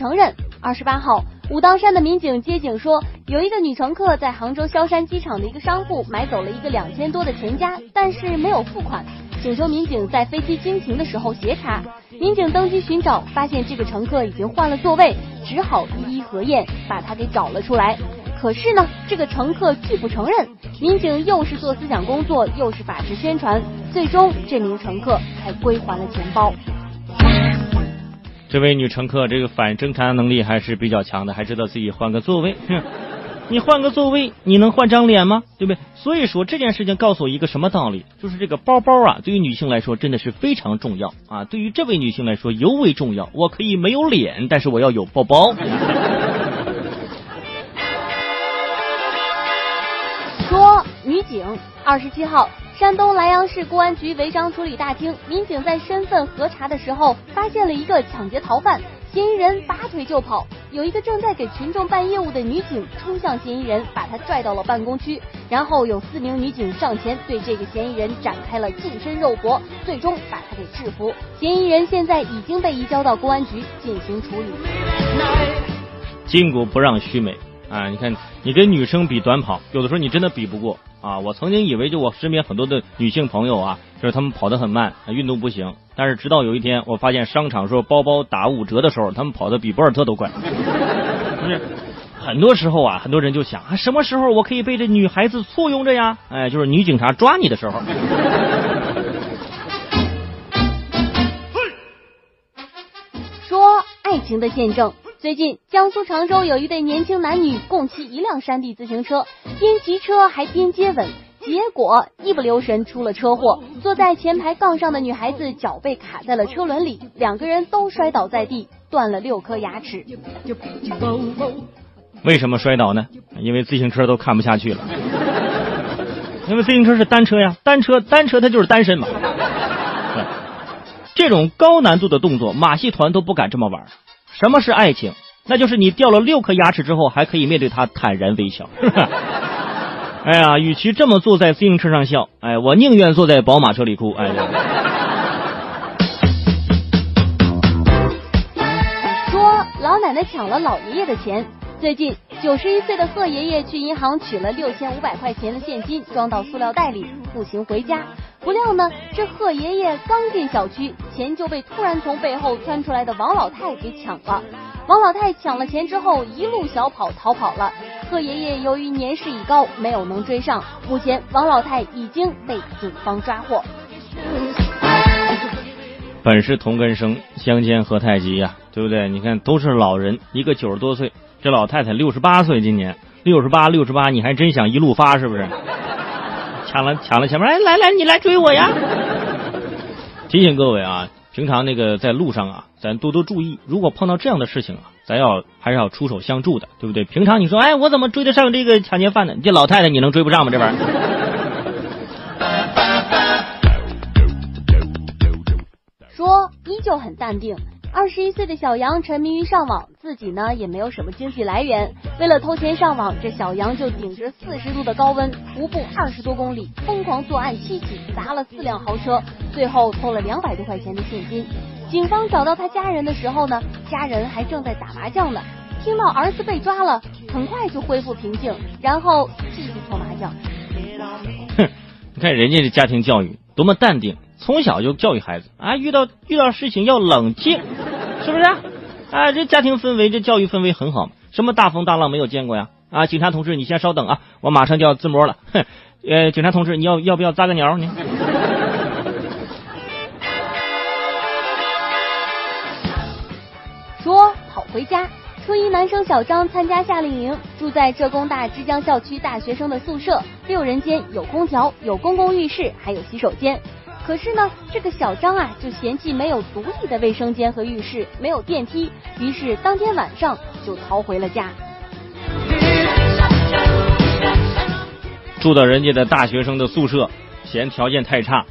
承认。二十八号，武当山的民警接警说，有一个女乘客在杭州萧山机场的一个商铺买走了一个两千多的全家，但是没有付款，请求民警在飞机经停的时候协查。民警登机寻找，发现这个乘客已经换了座位，只好一一核验，把他给找了出来。可是呢，这个乘客拒不承认。民警又是做思想工作，又是法制宣传，最终这名乘客才归还了钱包。这位女乘客这个反侦查能力还是比较强的，还知道自己换个座位。你换个座位，你能换张脸吗？对不对？所以说这件事情告诉我一个什么道理？就是这个包包啊，对于女性来说真的是非常重要啊。对于这位女性来说尤为重要。我可以没有脸，但是我要有包包。说女警，二十七号，山东莱阳市公安局违章处理大厅，民警在身份核查的时候，发现了一个抢劫逃犯，嫌疑人拔腿就跑，有一个正在给群众办业务的女警冲向嫌疑人，把他拽到了办公区，然后有四名女警上前对这个嫌疑人展开了近身肉搏，最终把他给制服，嫌疑人现在已经被移交到公安局进行处理。筋骨不让须美。啊，你看，你跟女生比短跑，有的时候你真的比不过啊！我曾经以为，就我身边很多的女性朋友啊，就是她们跑得很慢，运动不行。但是直到有一天，我发现商场说包包打五折的时候，她们跑得比博尔特都快。不是，很多时候啊，很多人就想啊，什么时候我可以被这女孩子簇拥着呀？哎，就是女警察抓你的时候。说爱情的见证。最近，江苏常州有一对年轻男女共骑一辆山地自行车，边骑车还边接吻，结果一不留神出了车祸。坐在前排杠上的女孩子脚被卡在了车轮里，两个人都摔倒在地，断了六颗牙齿。为什么摔倒呢？因为自行车都看不下去了。因为自行车是单车呀，单车单车它就是单身嘛。这种高难度的动作，马戏团都不敢这么玩。什么是爱情？那就是你掉了六颗牙齿之后，还可以面对他坦然微笑。哎呀，与其这么坐在自行车上笑，哎，我宁愿坐在宝马车里哭。哎呀，说老奶奶抢了老爷爷的钱。最近，九十一岁的贺爷爷去银行取了六千五百块钱的现金，装到塑料袋里，步行回家。不料呢，这贺爷爷刚进小区，钱就被突然从背后窜出来的王老太给抢了。王老太抢了钱之后，一路小跑逃跑了。贺爷爷由于年事已高，没有能追上。目前，王老太已经被警方抓获。本是同根生，相煎何太急呀，对不对？你看，都是老人，一个九十多岁，这老太太六十八岁，今年六十八，六十八，你还真想一路发是不是？抢了抢了前面，哎，来来，你来追我呀！提醒各位啊，平常那个在路上啊，咱多多注意，如果碰到这样的事情啊，咱要还是要出手相助的，对不对？平常你说，哎，我怎么追得上这个抢劫犯呢？这老太太你能追不上吗？这玩意儿。说依旧很淡定。二十一岁的小杨沉迷于上网，自己呢也没有什么经济来源。为了偷钱上网，这小杨就顶着四十度的高温，徒步二十多公里，疯狂作案七起，砸了四辆豪车，最后偷了两百多块钱的现金。警方找到他家人的时候呢，家人还正在打麻将呢。听到儿子被抓了，很快就恢复平静，然后继续搓麻将。哼，你看人家的家庭教育多么淡定。从小就教育孩子啊，遇到遇到事情要冷静，是不是？啊，这家庭氛围，这教育氛围很好什么大风大浪没有见过呀？啊，警察同志，你先稍等啊，我马上就要自摸了。哼，呃，警察同志，你要要不要扎个鸟？你 说跑回家。初一男生小张参加夏令营，住在浙工大之江校区大学生的宿舍，六人间，有空调，有公共浴室，还有洗手间。可是呢，这个小张啊，就嫌弃没有独立的卫生间和浴室，没有电梯，于是当天晚上就逃回了家。住到人家的大学生的宿舍，嫌条件太差，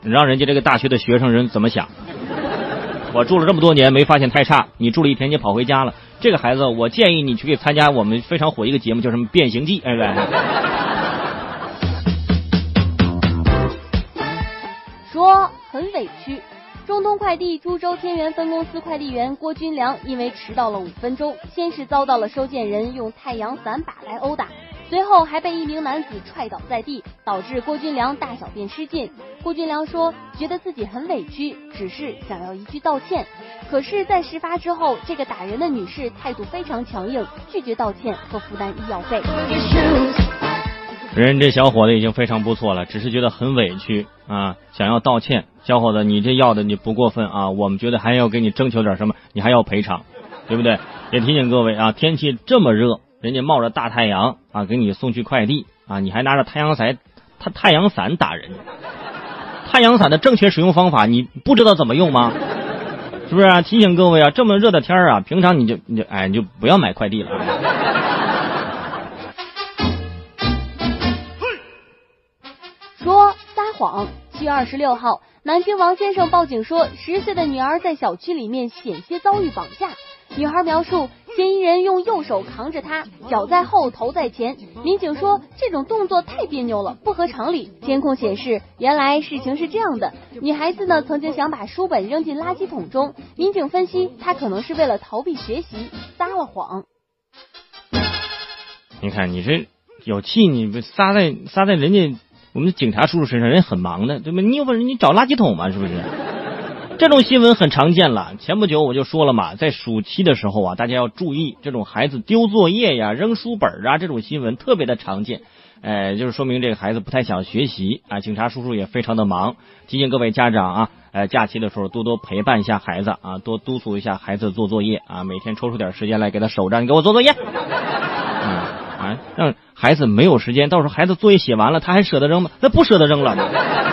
你让人家这个大学的学生人怎么想？我住了这么多年，没发现太差，你住了一天，你跑回家了。这个孩子，我建议你去给参加我们非常火一个节目，叫什么《变形记》，哎对。很委屈，中通快递株洲天元分公司快递员郭军良因为迟到了五分钟，先是遭到了收件人用太阳伞把来殴打，随后还被一名男子踹倒在地，导致郭军良大小便失禁。郭军良说，觉得自己很委屈，只是想要一句道歉。可是，在事发之后，这个打人的女士态度非常强硬，拒绝道歉和负担医药费。人这小伙子已经非常不错了，只是觉得很委屈啊，想要道歉。小伙子，你这要的你不过分啊，我们觉得还要给你征求点什么，你还要赔偿，对不对？也提醒各位啊，天气这么热，人家冒着大太阳啊给你送去快递啊，你还拿着太阳伞，他太阳伞打人。太阳伞的正确使用方法你不知道怎么用吗？是不是？啊？提醒各位啊，这么热的天啊，平常你就你就哎你就不要买快递了。说撒谎。七月二十六号，南京王先生报警说，十岁的女儿在小区里面险些遭遇绑架。女孩描述，嫌疑人用右手扛着她，脚在后，头在前。民警说，这种动作太别扭了，不合常理。监控显示，原来事情是这样的：女孩子呢，曾经想把书本扔进垃圾桶中。民警分析，她可能是为了逃避学习，撒了谎。你看，你这有气，你不撒在撒在人家。我们的警察叔叔身上人很忙的，对吧？你有本事你找垃圾桶嘛，是不是？这种新闻很常见了。前不久我就说了嘛，在暑期的时候啊，大家要注意这种孩子丢作业呀、扔书本啊这种新闻特别的常见。哎，就是说明这个孩子不太想学习啊。警察叔叔也非常的忙，提醒各位家长啊，呃，假期的时候多多陪伴一下孩子啊，多督促一下孩子做作业啊，每天抽出点时间来给他守着，你给我做作业。让孩子没有时间，到时候孩子作业写完了，他还舍得扔吗？那不舍得扔了。